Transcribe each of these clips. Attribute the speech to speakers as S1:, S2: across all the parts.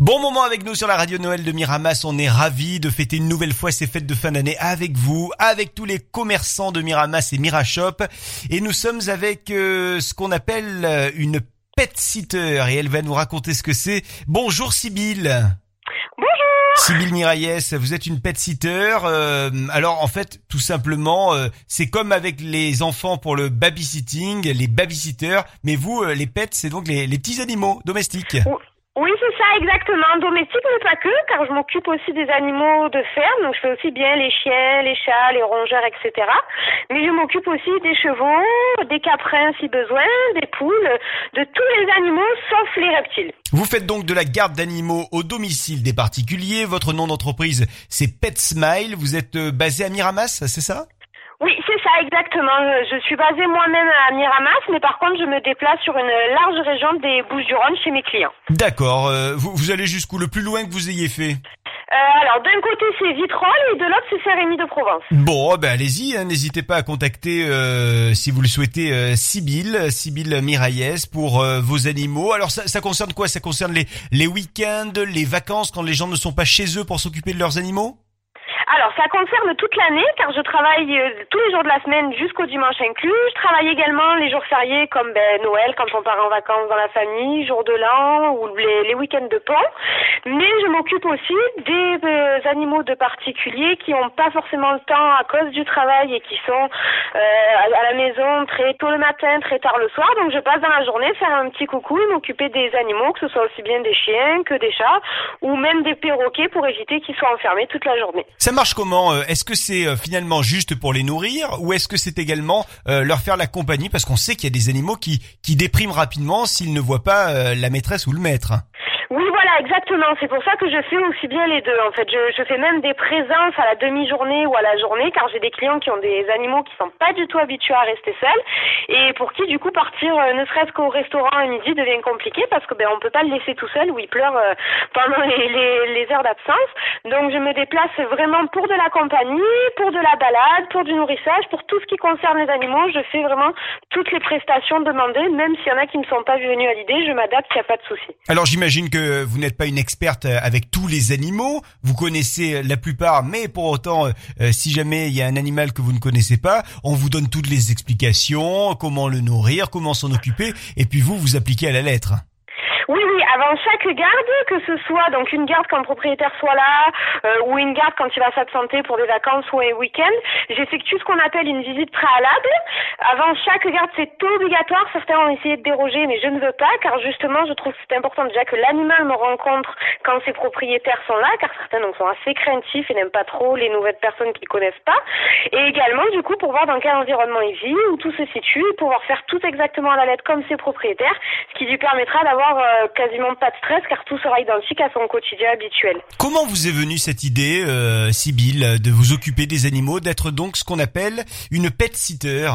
S1: Bon moment avec nous sur la radio Noël de Miramas. On est ravis de fêter une nouvelle fois ces fêtes de fin d'année avec vous, avec tous les commerçants de Miramas et Mirashop. Et nous sommes avec euh, ce qu'on appelle euh, une pet sitter et elle va nous raconter ce que c'est. Bonjour Sybille.
S2: Bonjour.
S1: Sybille Miraillès, vous êtes une pet sitter. Euh, alors en fait, tout simplement, c'est comme avec les enfants pour le babysitting, les babysitters, mais vous, les pets, c'est donc les, les petits animaux domestiques.
S2: Oui, c'est ça, exactement. Domestique, mais pas que, car je m'occupe aussi des animaux de ferme. Donc, je fais aussi bien les chiens, les chats, les rongeurs, etc. Mais je m'occupe aussi des chevaux, des caprins si besoin, des poules, de tous les animaux sauf les reptiles.
S1: Vous faites donc de la garde d'animaux au domicile des particuliers. Votre nom d'entreprise, c'est Pet Smile. Vous êtes euh, basé à Miramas, c'est ça?
S2: Ça, exactement. Je suis basée moi-même à Miramas, mais par contre, je me déplace sur une large région des Bouches-du-Rhône chez mes clients.
S1: D'accord. Euh, vous, vous allez jusqu'où Le plus loin que vous ayez fait
S2: euh, alors d'un côté c'est Vitrolles et de l'autre c'est Saint-Rémy de Provence.
S1: Bon, ben allez-y, hein, n'hésitez pas à contacter euh, si vous le souhaitez euh, Sibylle, Sibylle Miraillès pour euh, vos animaux. Alors ça, ça concerne quoi? Ça concerne les les week-ends, les vacances quand les gens ne sont pas chez eux pour s'occuper de leurs animaux?
S2: Alors, ça concerne toute l'année, car je travaille euh, tous les jours de la semaine jusqu'au dimanche inclus. Je travaille également les jours fériés comme ben, Noël, quand on part en vacances dans la famille, jour de l'an ou les, week-ends de pont. Mais je m'occupe aussi des euh, animaux de particuliers qui n'ont pas forcément le temps à cause du travail et qui sont euh, à la maison très tôt le matin, très tard le soir. Donc, je passe dans la journée faire un petit coucou et m'occuper des animaux, que ce soit aussi bien des chiens que des chats ou même des perroquets pour éviter qu'ils soient enfermés toute la journée
S1: marche comment euh, Est-ce que c'est euh, finalement juste pour les nourrir ou est-ce que c'est également euh, leur faire la compagnie parce qu'on sait qu'il y a des animaux qui qui dépriment rapidement s'ils ne voient pas la maîtresse ou le maître?
S2: Oui, voilà, exactement. C'est pour ça que je fais aussi bien les deux. En fait, je, je fais même des présences à la demi-journée ou à la journée, car j'ai des clients qui ont des animaux qui sont pas du tout habitués à rester seuls et pour qui, du coup, partir euh, ne serait-ce qu'au restaurant à midi devient compliqué parce que ben on peut pas le laisser tout seul ou il pleure euh, pendant les, les, les heures d'absence. Donc, je me déplace vraiment pour de la compagnie, pour de la balade, pour du nourrissage, pour tout ce qui concerne les animaux. Je fais vraiment toutes les prestations demandées, même s'il y en a qui ne sont pas venus à l'idée, je m'adapte, il n'y a pas de souci.
S1: Alors, j'imagine que vous n'êtes pas une experte euh, avec tous les animaux, vous connaissez la plupart, mais pour autant, euh, euh, si jamais il y a un animal que vous ne connaissez pas, on vous donne toutes les explications, comment le nourrir, comment s'en occuper, et puis vous, vous appliquez à la lettre.
S2: Avant chaque garde, que ce soit donc une garde quand le propriétaire soit là, euh, ou une garde quand il va s'absenter pour des vacances ou un week-end, j'effectue ce qu'on appelle une visite préalable. Avant chaque garde, c'est obligatoire. Certains ont essayé de déroger, mais je ne veux pas, car justement, je trouve que c'est important déjà que l'animal me rencontre quand ses propriétaires sont là, car certains donc sont assez craintifs et n'aiment pas trop les nouvelles personnes qu'ils connaissent pas. Et également, du coup, pour voir dans quel environnement il vit, où tout se situe, pouvoir faire tout exactement à la lettre comme ses propriétaires, ce qui lui permettra d'avoir euh, euh, pas de stress car tout sera identique à son quotidien habituel.
S1: Comment vous est venue cette idée, euh, Sibylle, de vous occuper des animaux, d'être donc ce qu'on appelle une pet sitter?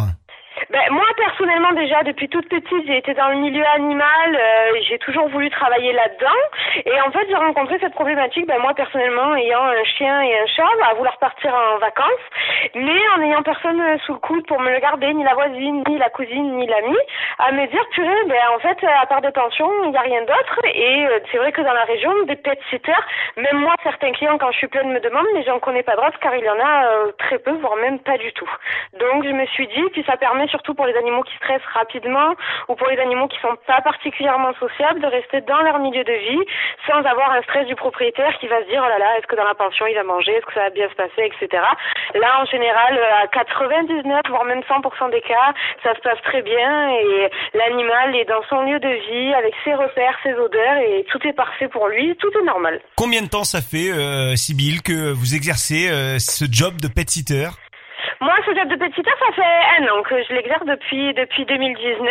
S2: Ben, moi personnellement déjà depuis toute petite j'ai été dans le milieu animal, euh, j'ai toujours voulu travailler là-dedans et en fait j'ai rencontré cette problématique ben, moi personnellement ayant un chien et un chat à vouloir partir en vacances mais en ayant personne sous le coude pour me le garder, ni la voisine, ni la cousine, ni l'ami, à me dire purée ben en fait à part des pensions il n'y a rien d'autre et euh, c'est vrai que dans la région des pet sitters, même moi certains clients quand je suis pleine me demandent mais j'en connais pas d'autres car il y en a euh, très peu voire même pas du tout. Donc je me suis dit puis ça permet surtout pour les animaux qui stressent rapidement ou pour les animaux qui sont pas particulièrement sociables, de rester dans leur milieu de vie sans avoir un stress du propriétaire qui va se dire oh là là, est-ce que dans la pension il va manger, est-ce que ça va bien se passer, etc. Là, en général, à 99 voire même 100% des cas, ça se passe très bien et l'animal est dans son lieu de vie avec ses repères, ses odeurs et tout est parfait pour lui, tout est normal.
S1: Combien de temps ça fait, euh, Sybille, que vous exercez euh, ce job de pet sitter?
S2: Moi, ce job de petit ça fait un an que je l'exerce depuis depuis 2019,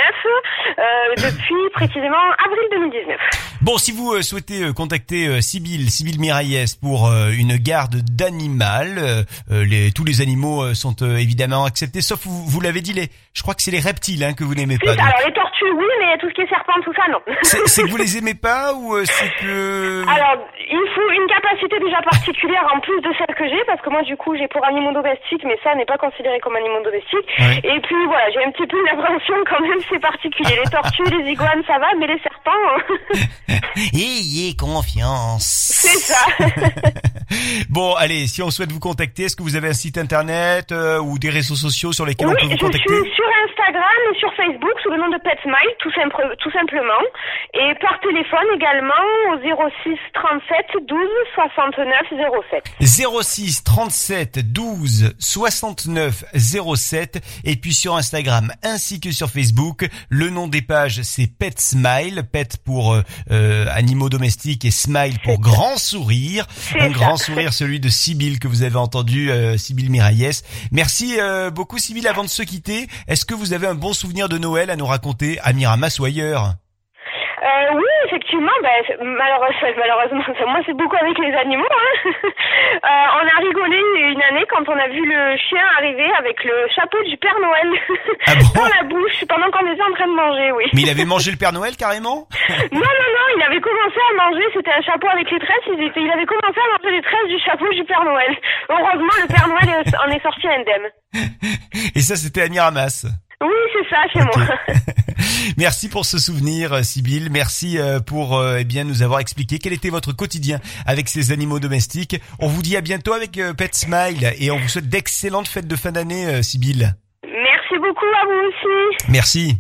S2: euh, depuis précisément avril 2019.
S1: Bon, si vous euh, souhaitez euh, contacter euh, Sybille, Sybille Miraillès pour une garde d'animal, les, tous les animaux sont évidemment acceptés, sauf vous, vous l'avez dit, les, je crois que c'est les reptiles hein, que vous n'aimez pas.
S2: Alors les tortues oui, mais tout ce qui est serpent, tout ça, non.
S1: C'est que vous les aimez pas ou euh, c'est que...
S2: Alors, il faut une capacité déjà particulière en plus de celle que j'ai, parce que moi, du coup, j'ai pour animaux domestiques, mais ça n'est pas considéré comme animaux domestiques.
S1: Ouais.
S2: Et puis, voilà, j'ai un petit peu une appréhension quand même, c'est particulier. Les tortues, les iguanes, ça va, mais les serpents,
S1: Ayez confiance.
S2: c'est ça.
S1: Bon, allez, si on souhaite vous contacter, est-ce que vous avez un site internet euh, ou des réseaux sociaux sur lesquels on
S2: Oui,
S1: peut vous
S2: je
S1: contacter?
S2: suis sur Instagram et sur Facebook sous le nom de PetSmile, tout, simple- tout simplement. Et par téléphone également au 06 37 12 69 07.
S1: 06 37 12 69 07 et puis sur Instagram ainsi que sur Facebook le nom des pages c'est Pet Smile Pet pour euh, euh, animaux domestiques et Smile pour grand sourire un
S2: ça.
S1: grand sourire celui de Sibylle que vous avez entendu euh, Sibylle Miraillès merci euh, beaucoup Sibylle avant de se quitter est-ce que vous avez un bon souvenir de Noël à nous raconter à Miramas ou ailleurs?
S2: Euh, oui, effectivement, c'est- malheureusement, moi c'est beaucoup avec les animaux. Hein. Euh, on a rigolé une quand on a vu le chien arriver avec le chapeau du Père Noël
S1: Ah bon
S2: dans la bouche pendant qu'on était en train de manger, oui.
S1: mais il avait mangé le Père Noël carrément
S2: Non, non, non, il avait commencé à manger, c'était un chapeau avec les tresses, il, était, il avait commencé à manger les tresses du chapeau du Père Noël. Heureusement, le Père Noël en est sorti indemne.
S1: et ça c'était à Miramas
S2: ça, chez
S1: Ok.
S2: moi.
S1: Merci pour ce souvenir, euh, Sybille. Merci euh, pour euh, eh bien nous avoir expliqué quel était votre quotidien avec ces animaux domestiques. On vous dit à bientôt avec Pet Smile et on vous souhaite d'excellentes fêtes de fin d'année, Sybille.
S2: Merci beaucoup à vous aussi.
S1: Merci.